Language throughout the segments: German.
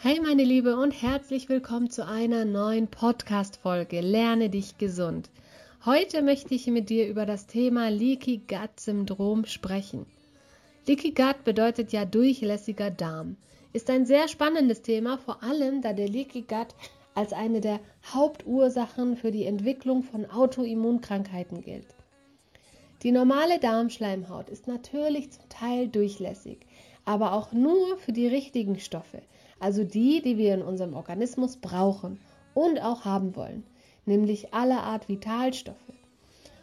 Hey meine Liebe und herzlich willkommen zu einer neuen Podcast-Folge Lerne dich gesund. Heute möchte ich mit dir über das Thema Leaky Gut Syndrom sprechen. Leaky Gut bedeutet ja durchlässiger Darm. Ist ein sehr spannendes Thema, vor allem da der Leaky Gut als eine der Hauptursachen für die Entwicklung von Autoimmunkrankheiten gilt. Die normale Darmschleimhaut ist natürlich zum Teil durchlässig, aber auch nur für die richtigen Stoffe also die, die wir in unserem Organismus brauchen und auch haben wollen, nämlich alle Art Vitalstoffe.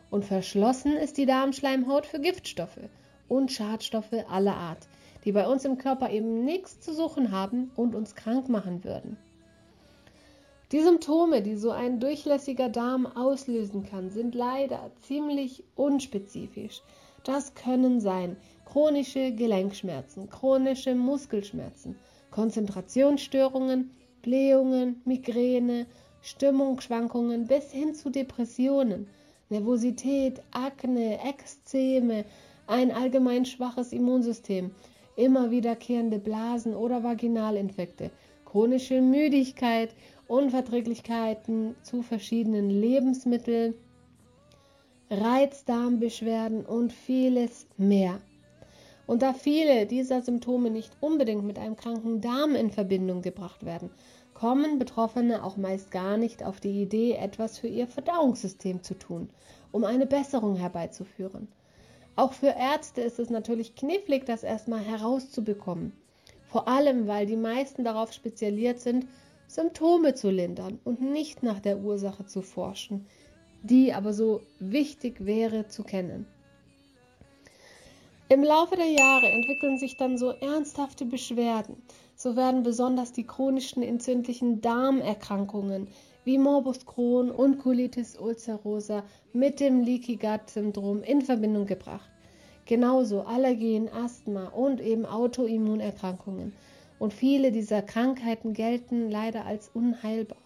Und verschlossen ist die Darmschleimhaut für Giftstoffe und Schadstoffe aller Art, die bei uns im Körper eben nichts zu suchen haben und uns krank machen würden. Die Symptome, die so ein durchlässiger Darm auslösen kann, sind leider ziemlich unspezifisch. Das können sein chronische Gelenkschmerzen, chronische Muskelschmerzen, Konzentrationsstörungen, Blähungen, Migräne, Stimmungsschwankungen bis hin zu Depressionen, Nervosität, Akne, Ekzeme, ein allgemein schwaches Immunsystem, immer wiederkehrende Blasen- oder Vaginalinfekte, chronische Müdigkeit, Unverträglichkeiten zu verschiedenen Lebensmitteln, Reizdarmbeschwerden und vieles mehr. Und da viele dieser Symptome nicht unbedingt mit einem kranken Darm in Verbindung gebracht werden, kommen Betroffene auch meist gar nicht auf die Idee, etwas für ihr Verdauungssystem zu tun, um eine Besserung herbeizuführen. Auch für Ärzte ist es natürlich knifflig, das erstmal herauszubekommen. Vor allem, weil die meisten darauf spezialisiert sind, Symptome zu lindern und nicht nach der Ursache zu forschen, die aber so wichtig wäre zu kennen. Im Laufe der Jahre entwickeln sich dann so ernsthafte Beschwerden. So werden besonders die chronischen entzündlichen Darmerkrankungen wie Morbus Crohn und Colitis ulcerosa mit dem Leaky Gut Syndrom in Verbindung gebracht. Genauso Allergien, Asthma und eben Autoimmunerkrankungen. Und viele dieser Krankheiten gelten leider als unheilbar.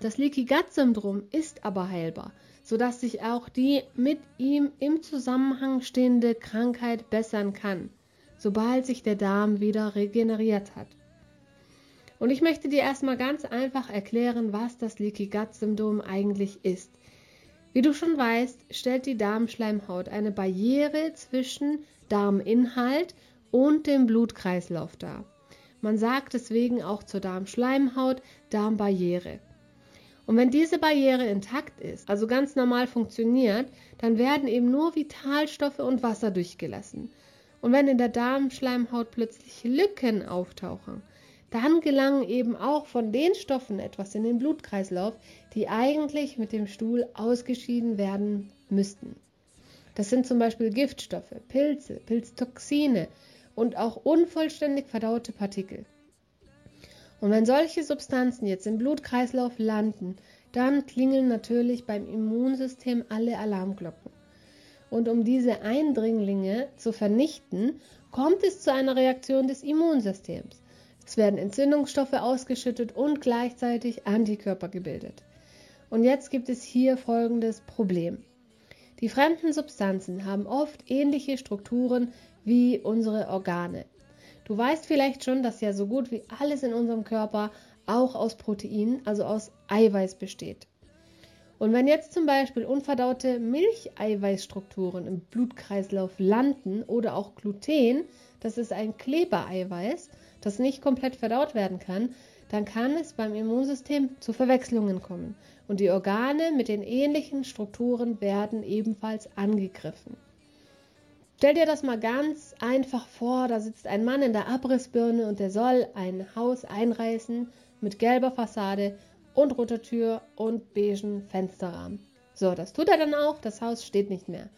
Das Leaky Gut Syndrom ist aber heilbar sodass sich auch die mit ihm im Zusammenhang stehende Krankheit bessern kann, sobald sich der Darm wieder regeneriert hat. Und ich möchte dir erstmal ganz einfach erklären, was das Leaky Gut Syndrom eigentlich ist. Wie du schon weißt, stellt die Darmschleimhaut eine Barriere zwischen Darminhalt und dem Blutkreislauf dar. Man sagt deswegen auch zur Darmschleimhaut Darmbarriere. Und wenn diese Barriere intakt ist, also ganz normal funktioniert, dann werden eben nur Vitalstoffe und Wasser durchgelassen. Und wenn in der Darmschleimhaut plötzlich Lücken auftauchen, dann gelangen eben auch von den Stoffen etwas in den Blutkreislauf, die eigentlich mit dem Stuhl ausgeschieden werden müssten. Das sind zum Beispiel Giftstoffe, Pilze, Pilztoxine und auch unvollständig verdaute Partikel. Und wenn solche Substanzen jetzt im Blutkreislauf landen, dann klingeln natürlich beim Immunsystem alle Alarmglocken. Und um diese Eindringlinge zu vernichten, kommt es zu einer Reaktion des Immunsystems. Es werden Entzündungsstoffe ausgeschüttet und gleichzeitig Antikörper gebildet. Und jetzt gibt es hier folgendes Problem. Die fremden Substanzen haben oft ähnliche Strukturen wie unsere Organe. Du weißt vielleicht schon, dass ja so gut wie alles in unserem Körper auch aus Protein, also aus Eiweiß besteht. Und wenn jetzt zum Beispiel unverdaute Milcheiweißstrukturen im Blutkreislauf landen oder auch Gluten, das ist ein Klebereiweiß, das nicht komplett verdaut werden kann, dann kann es beim Immunsystem zu Verwechslungen kommen und die Organe mit den ähnlichen Strukturen werden ebenfalls angegriffen. Stell dir das mal ganz einfach vor, da sitzt ein Mann in der Abrissbirne und der soll ein Haus einreißen mit gelber Fassade und roter Tür und beigen Fensterrahmen. So, das tut er dann auch, das Haus steht nicht mehr.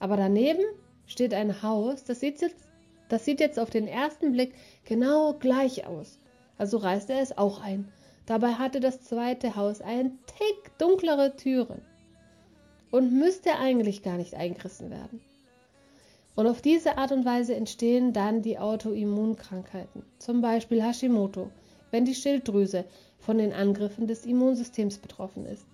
Aber daneben steht ein Haus, das sieht jetzt, das sieht jetzt auf den ersten Blick genau gleich aus. Also reißt er es auch ein. Dabei hatte das zweite Haus ein Tick dunklere Türen und müsste eigentlich gar nicht eingerissen werden. Und auf diese Art und Weise entstehen dann die Autoimmunkrankheiten, zum Beispiel Hashimoto, wenn die Schilddrüse von den Angriffen des Immunsystems betroffen ist.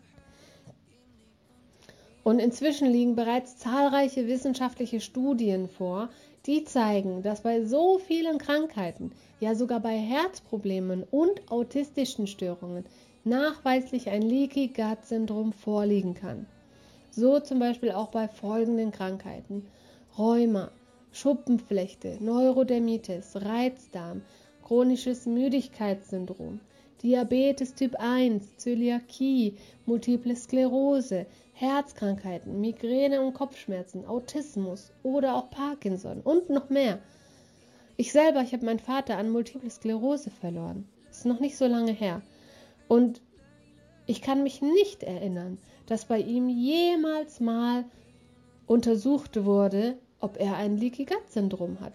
Und inzwischen liegen bereits zahlreiche wissenschaftliche Studien vor, die zeigen, dass bei so vielen Krankheiten, ja sogar bei Herzproblemen und autistischen Störungen, nachweislich ein Leaky Gut Syndrom vorliegen kann. So zum Beispiel auch bei folgenden Krankheiten: Rheuma, Schuppenflechte, Neurodermitis, Reizdarm, chronisches Müdigkeitssyndrom, Diabetes Typ 1, Zöliakie, Multiple Sklerose, Herzkrankheiten, Migräne und Kopfschmerzen, Autismus oder auch Parkinson und noch mehr. Ich selber, ich habe meinen Vater an Multiple Sklerose verloren. Ist noch nicht so lange her. Und ich kann mich nicht erinnern, dass bei ihm jemals mal untersucht wurde, ob er ein Leaky Gut Syndrom hat.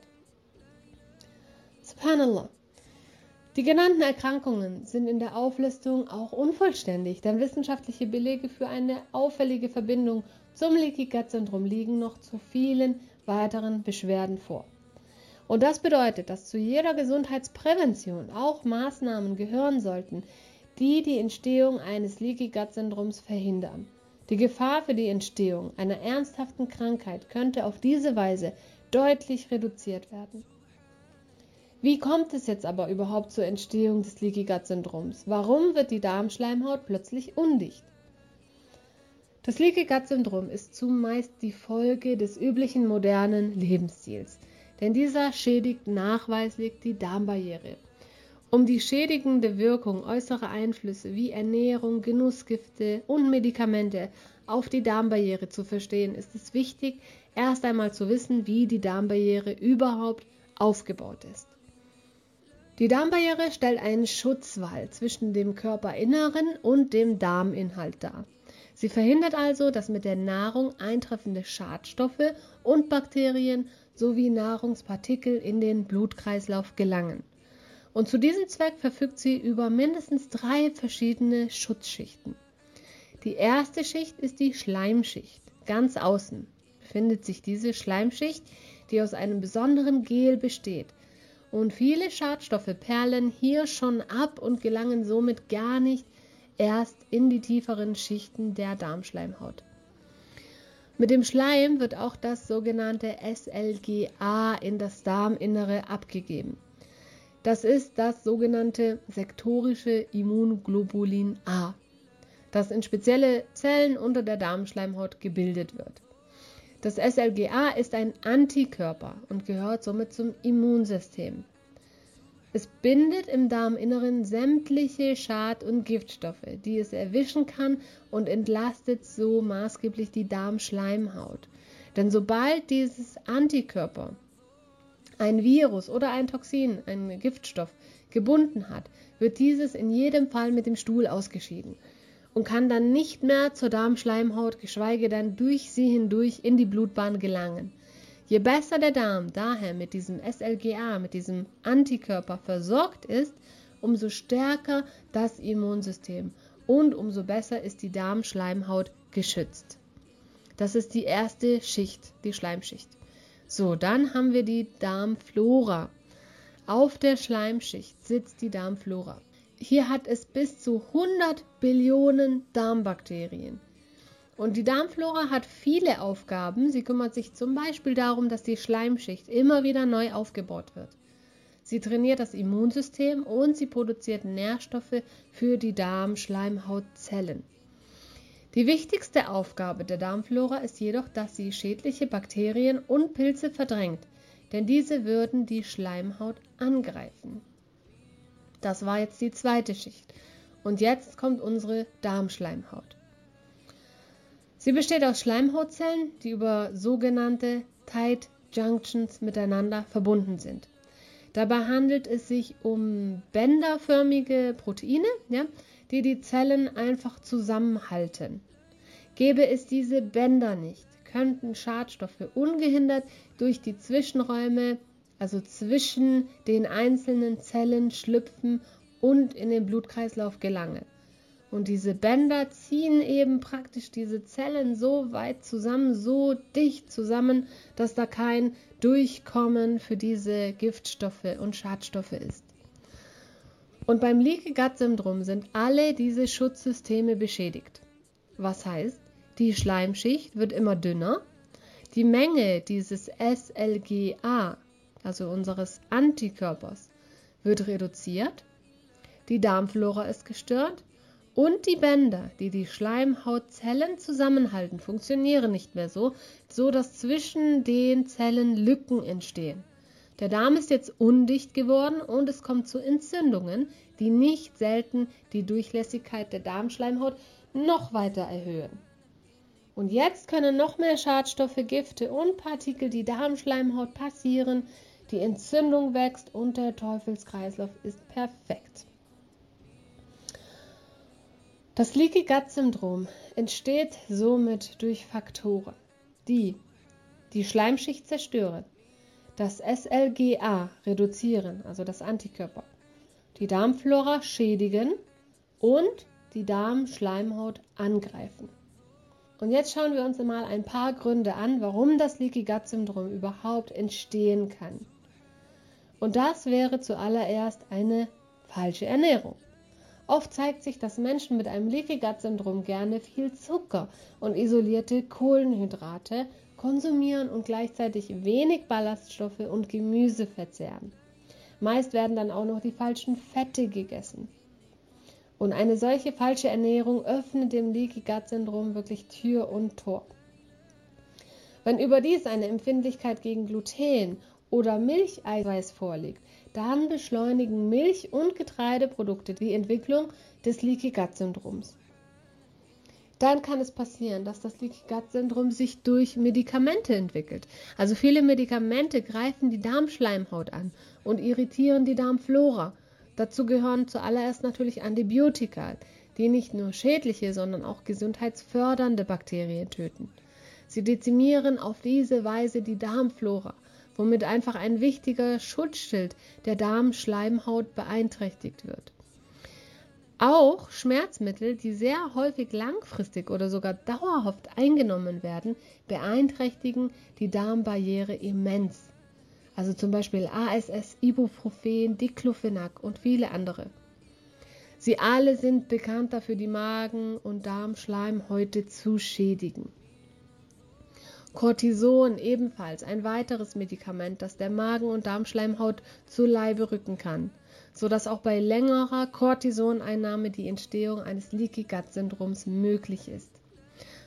Subhanallah. Die genannten Erkrankungen sind in der Auflistung auch unvollständig, denn wissenschaftliche Belege für eine auffällige Verbindung zum Leaky Gut Syndrom liegen noch zu vielen weiteren Beschwerden vor. Und das bedeutet, dass zu jeder Gesundheitsprävention auch Maßnahmen gehören sollten, die die Entstehung eines Leaky Gut Syndroms verhindern. Die Gefahr für die Entstehung einer ernsthaften Krankheit könnte auf diese Weise deutlich reduziert werden. Wie kommt es jetzt aber überhaupt zur Entstehung des Leaky Gut Syndroms? Warum wird die Darmschleimhaut plötzlich undicht? Das Leaky Gut Syndrom ist zumeist die Folge des üblichen modernen Lebensstils, denn dieser schädigt nachweislich die Darmbarriere. Um die schädigende Wirkung äußerer Einflüsse wie Ernährung, Genussgifte und Medikamente auf die Darmbarriere zu verstehen, ist es wichtig, erst einmal zu wissen, wie die Darmbarriere überhaupt aufgebaut ist. Die Darmbarriere stellt einen Schutzwall zwischen dem Körperinneren und dem Darminhalt dar. Sie verhindert also, dass mit der Nahrung eintreffende Schadstoffe und Bakterien sowie Nahrungspartikel in den Blutkreislauf gelangen. Und zu diesem Zweck verfügt sie über mindestens drei verschiedene Schutzschichten. Die erste Schicht ist die Schleimschicht. Ganz außen befindet sich diese Schleimschicht, die aus einem besonderen Gel besteht – und viele Schadstoffe perlen hier schon ab und gelangen somit gar nicht erst in die tieferen Schichten der Darmschleimhaut. Mit dem Schleim wird auch das sogenannte SLGA in das Darminnere abgegeben. Das ist das sogenannte sektorische Immunglobulin A, das in spezielle Zellen unter der Darmschleimhaut gebildet wird. Das SLGA ist ein Antikörper und gehört somit zum Immunsystem. Es bindet im Darminneren sämtliche Schad- und Giftstoffe, die es erwischen kann und entlastet so maßgeblich die Darmschleimhaut. Denn sobald dieses Antikörper ein Virus oder ein Toxin, ein Giftstoff, gebunden hat, wird dieses in jedem Fall mit dem Stuhl ausgeschieden und kann dann nicht mehr zur Darmschleimhaut, geschweige denn durch sie hindurch in die Blutbahn gelangen. Je besser der Darm daher mit diesem SLGA, mit diesem Antikörper versorgt ist, umso stärker das Immunsystem und umso besser ist die Darmschleimhaut geschützt. Das ist die erste Schicht, die Schleimschicht. So, dann haben wir die Darmflora. Auf der Schleimschicht sitzt die Darmflora. Hier hat es bis zu 100 Billionen Darmbakterien. Und die Darmflora hat viele Aufgaben. Sie kümmert sich zum Beispiel darum, dass die Schleimschicht immer wieder neu aufgebaut wird. Sie trainiert das Immunsystem und sie produziert Nährstoffe für die Darmschleimhautzellen. Die wichtigste Aufgabe der Darmflora ist jedoch, dass sie schädliche Bakterien und Pilze verdrängt, denn diese würden die Schleimhaut angreifen. Das war jetzt die zweite Schicht. Und jetzt kommt unsere Darmschleimhaut. Sie besteht aus Schleimhautzellen, die über sogenannte Tight Junctions miteinander verbunden sind. Dabei handelt es sich um bänderförmige Proteine, ja, die die Zellen einfach zusammenhalten. Gäbe es diese Bänder nicht, könnten Schadstoffe ungehindert durch die Zwischenräume also zwischen den einzelnen Zellen schlüpfen und in den Blutkreislauf gelangen. Und diese Bänder ziehen eben praktisch diese Zellen so weit zusammen, so dicht zusammen, dass da kein Durchkommen für diese Giftstoffe und Schadstoffe ist. Und beim Leaky Gut Syndrom sind alle diese Schutzsysteme beschädigt. Was heißt, die Schleimschicht wird immer dünner, Die Menge dieses SLGA, also unseres Antikörpers, wird reduziert, die Darmflora ist gestört und die Bänder, die die Schleimhautzellen zusammenhalten, funktionieren nicht mehr so, so dass zwischen den Zellen Lücken entstehen. Der Darm ist jetzt undicht geworden und es kommt zu Entzündungen, die nicht selten die Durchlässigkeit der Darmschleimhaut noch weiter erhöhen. Und jetzt können noch mehr Schadstoffe, Gifte und Partikel die Darmschleimhaut passieren, die Entzündung wächst und der Teufelskreislauf ist perfekt. Das Leaky Gut Syndrom entsteht somit durch Faktoren, die die Schleimschicht zerstören, das SLGA reduzieren, also das Antikörper, die Darmflora schädigen und die Darmschleimhaut angreifen. Und jetzt schauen wir uns mal ein paar Gründe an, warum das Leaky Gut Syndrom überhaupt entstehen kann. Und das wäre zuallererst eine falsche Ernährung. Oft zeigt sich, dass Menschen mit einem Leaky Gut Syndrom gerne viel Zucker und isolierte Kohlenhydrate konsumieren und gleichzeitig wenig Ballaststoffe und Gemüse verzehren. Meist werden dann auch noch die falschen Fette gegessen. Und eine solche falsche Ernährung öffnet dem Leaky Gut Syndrom wirklich Tür und Tor. Wenn überdies eine Empfindlichkeit gegen Gluten oder Milcheiweiß vorliegt, dann beschleunigen Milch- und Getreideprodukte die Entwicklung des Leaky Gut Syndroms. Dann kann es passieren, dass das Leaky Gut Syndrom sich durch Medikamente entwickelt. Also viele Medikamente greifen die Darmschleimhaut an und irritieren die Darmflora. Dazu gehören zuallererst natürlich Antibiotika, die nicht nur schädliche, sondern auch gesundheitsfördernde Bakterien töten. Sie dezimieren auf diese Weise die Darmflora womit einfach ein wichtiger Schutzschild der Darmschleimhaut beeinträchtigt wird. Auch Schmerzmittel, die sehr häufig langfristig oder sogar dauerhaft eingenommen werden, beeinträchtigen die Darmbarriere immens. Also zum Beispiel ASS, Ibuprofen, Diclofenac und viele andere. Sie alle sind bekannt dafür, die Magen- und Darmschleimhäute zu schädigen. Cortison ebenfalls ein weiteres Medikament, das der Magen- und Darmschleimhaut zu Leibe rücken kann, so dass auch bei längerer Cortisoneinnahme die Entstehung eines Leaky Gut Syndroms möglich ist.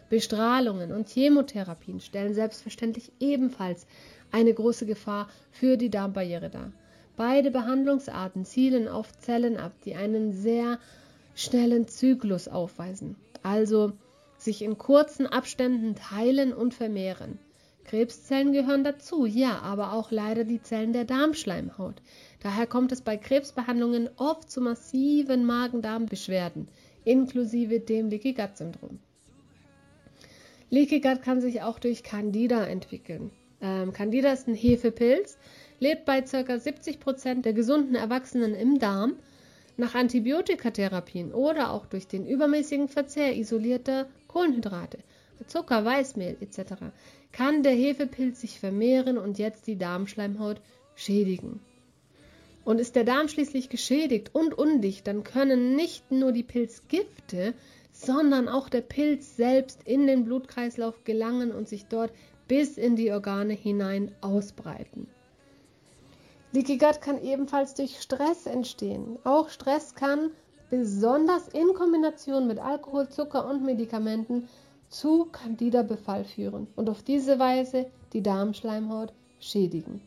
Bestrahlungen und Chemotherapien stellen selbstverständlich ebenfalls eine große Gefahr für die Darmbarriere dar. Beide Behandlungsarten zielen auf Zellen ab, die einen sehr schnellen Zyklus aufweisen, also sich in kurzen Abständen teilen und vermehren. Krebszellen gehören dazu, ja, aber auch leider die Zellen der Darmschleimhaut. Daher kommt es bei Krebsbehandlungen oft zu massiven Magen-Darm-Beschwerden, inklusive dem Leaky Gut Syndrom. Leaky Gut kann sich auch durch Candida entwickeln. Ähm, Candida ist ein Hefepilz, lebt bei ca. 70% der gesunden Erwachsenen im Darm nach Antibiotikatherapien oder auch durch den übermäßigen Verzehr isolierter Kohlenhydrate, Zucker, Weißmehl etc. kann der Hefepilz sich vermehren und jetzt die Darmschleimhaut schädigen. Und ist der Darm schließlich geschädigt und undicht, dann können nicht nur die Pilzgifte, sondern auch der Pilz selbst in den Blutkreislauf gelangen und sich dort bis in die Organe hinein ausbreiten. Leaky Gut kann ebenfalls durch Stress entstehen. Auch Stress kann besonders in Kombination mit Alkohol, Zucker und Medikamenten zu Candida-Befall führen und auf diese Weise die Darmschleimhaut schädigen.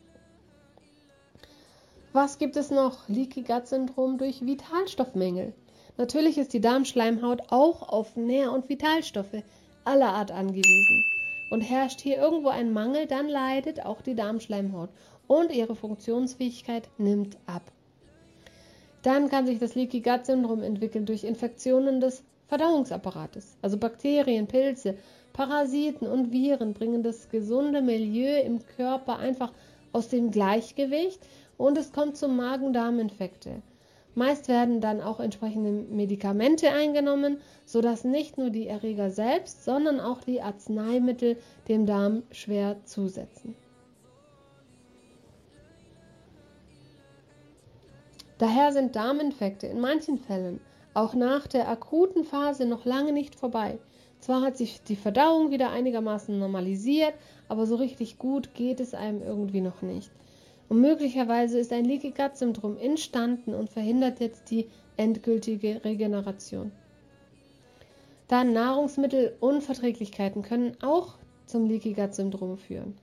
Was gibt es noch? Leaky Gut Syndrom durch Vitalstoffmängel. Natürlich ist die Darmschleimhaut auch auf Nähr- und Vitalstoffe aller Art angewiesen. Und herrscht hier irgendwo ein Mangel, dann leidet auch die Darmschleimhaut und ihre Funktionsfähigkeit nimmt ab. Dann kann sich das Leaky Gut Syndrom entwickeln durch Infektionen des Verdauungsapparates. Also Bakterien, Pilze, Parasiten und Viren bringen das gesunde Milieu im Körper einfach aus dem Gleichgewicht und es kommt zu Magen-Darm-Infekte. Meist werden dann auch entsprechende Medikamente eingenommen, sodass nicht nur die Erreger selbst, sondern auch die Arzneimittel dem Darm schwer zusetzen. Daher sind Darminfekte in manchen Fällen auch nach der akuten Phase noch lange nicht vorbei. Zwar hat sich die Verdauung wieder einigermaßen normalisiert, aber so richtig gut geht es einem irgendwie noch nicht. Und möglicherweise ist ein Leaky Gut Syndrom entstanden und verhindert jetzt die endgültige Regeneration. Dann Nahrungsmittelunverträglichkeiten können auch zum Leaky Gut Syndrom führen.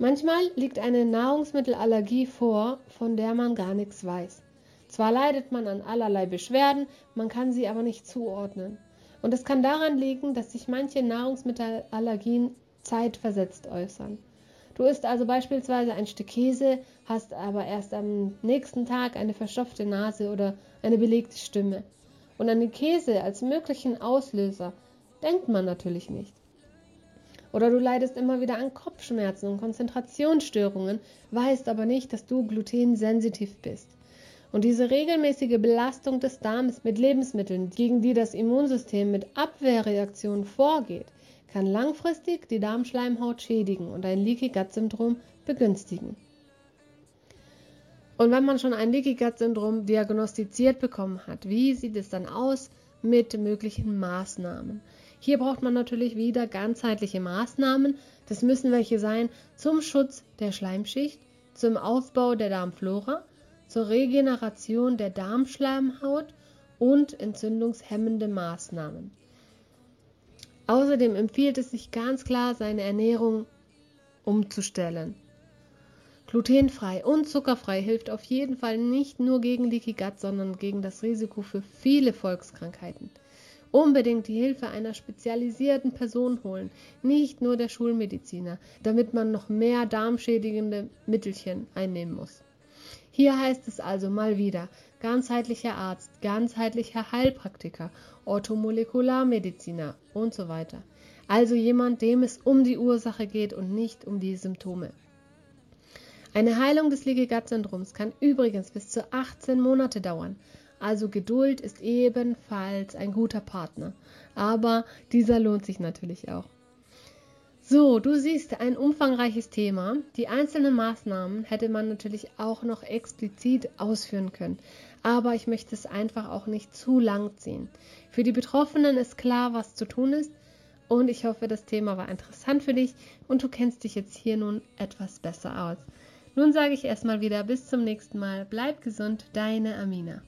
Manchmal liegt eine Nahrungsmittelallergie vor, von der man gar nichts weiß. Zwar leidet man an allerlei Beschwerden, man kann sie aber nicht zuordnen. Und es kann daran liegen, dass sich manche Nahrungsmittelallergien zeitversetzt äußern. Du isst also beispielsweise ein Stück Käse, hast aber erst am nächsten Tag eine verstopfte Nase oder eine belegte Stimme. Und an den Käse als möglichen Auslöser denkt man natürlich nicht. Oder du leidest immer wieder an Kopfschmerzen und Konzentrationsstörungen, weißt aber nicht, dass du glutensensitiv bist. Und diese regelmäßige Belastung des Darms mit Lebensmitteln, gegen die das Immunsystem mit Abwehrreaktionen vorgeht, kann langfristig die Darmschleimhaut schädigen und ein Leaky Gut Syndrom begünstigen. Und wenn man schon ein Leaky Gut Syndrom diagnostiziert bekommen hat, wie sieht es dann aus mit möglichen Maßnahmen? Hier braucht man natürlich wieder ganzheitliche Maßnahmen. Das müssen welche sein zum Schutz der Schleimschicht, zum Aufbau der Darmflora, zur Regeneration der Darmschleimhaut und entzündungshemmende Maßnahmen. Außerdem empfiehlt es sich ganz klar, seine Ernährung umzustellen. Glutenfrei und zuckerfrei hilft auf jeden Fall nicht nur gegen Leaky Gut, sondern gegen das Risiko für viele Volkskrankheiten unbedingt die Hilfe einer spezialisierten Person holen, nicht nur der Schulmediziner, damit man noch mehr darmschädigende Mittelchen einnehmen muss. Hier heißt es also mal wieder ganzheitlicher Arzt, ganzheitlicher Heilpraktiker, Orthomolekularmediziner und so weiter. Also jemand, dem es um die Ursache geht und nicht um die Symptome. Eine Heilung des Leaky Gut Syndroms kann übrigens bis zu 18 Monate dauern. Also Geduld ist ebenfalls ein guter Partner. Aber dieser lohnt sich natürlich auch. So, du siehst ein umfangreiches Thema. Die einzelnen Maßnahmen hätte man natürlich auch noch explizit ausführen können. Aber ich möchte es einfach auch nicht zu lang ziehen. Für die Betroffenen ist klar, was zu tun ist. Und ich hoffe, das Thema war interessant für dich und du kennst dich jetzt hier nun etwas besser aus. Nun sage ich erstmal wieder bis zum nächsten Mal. Bleib gesund, deine Amina.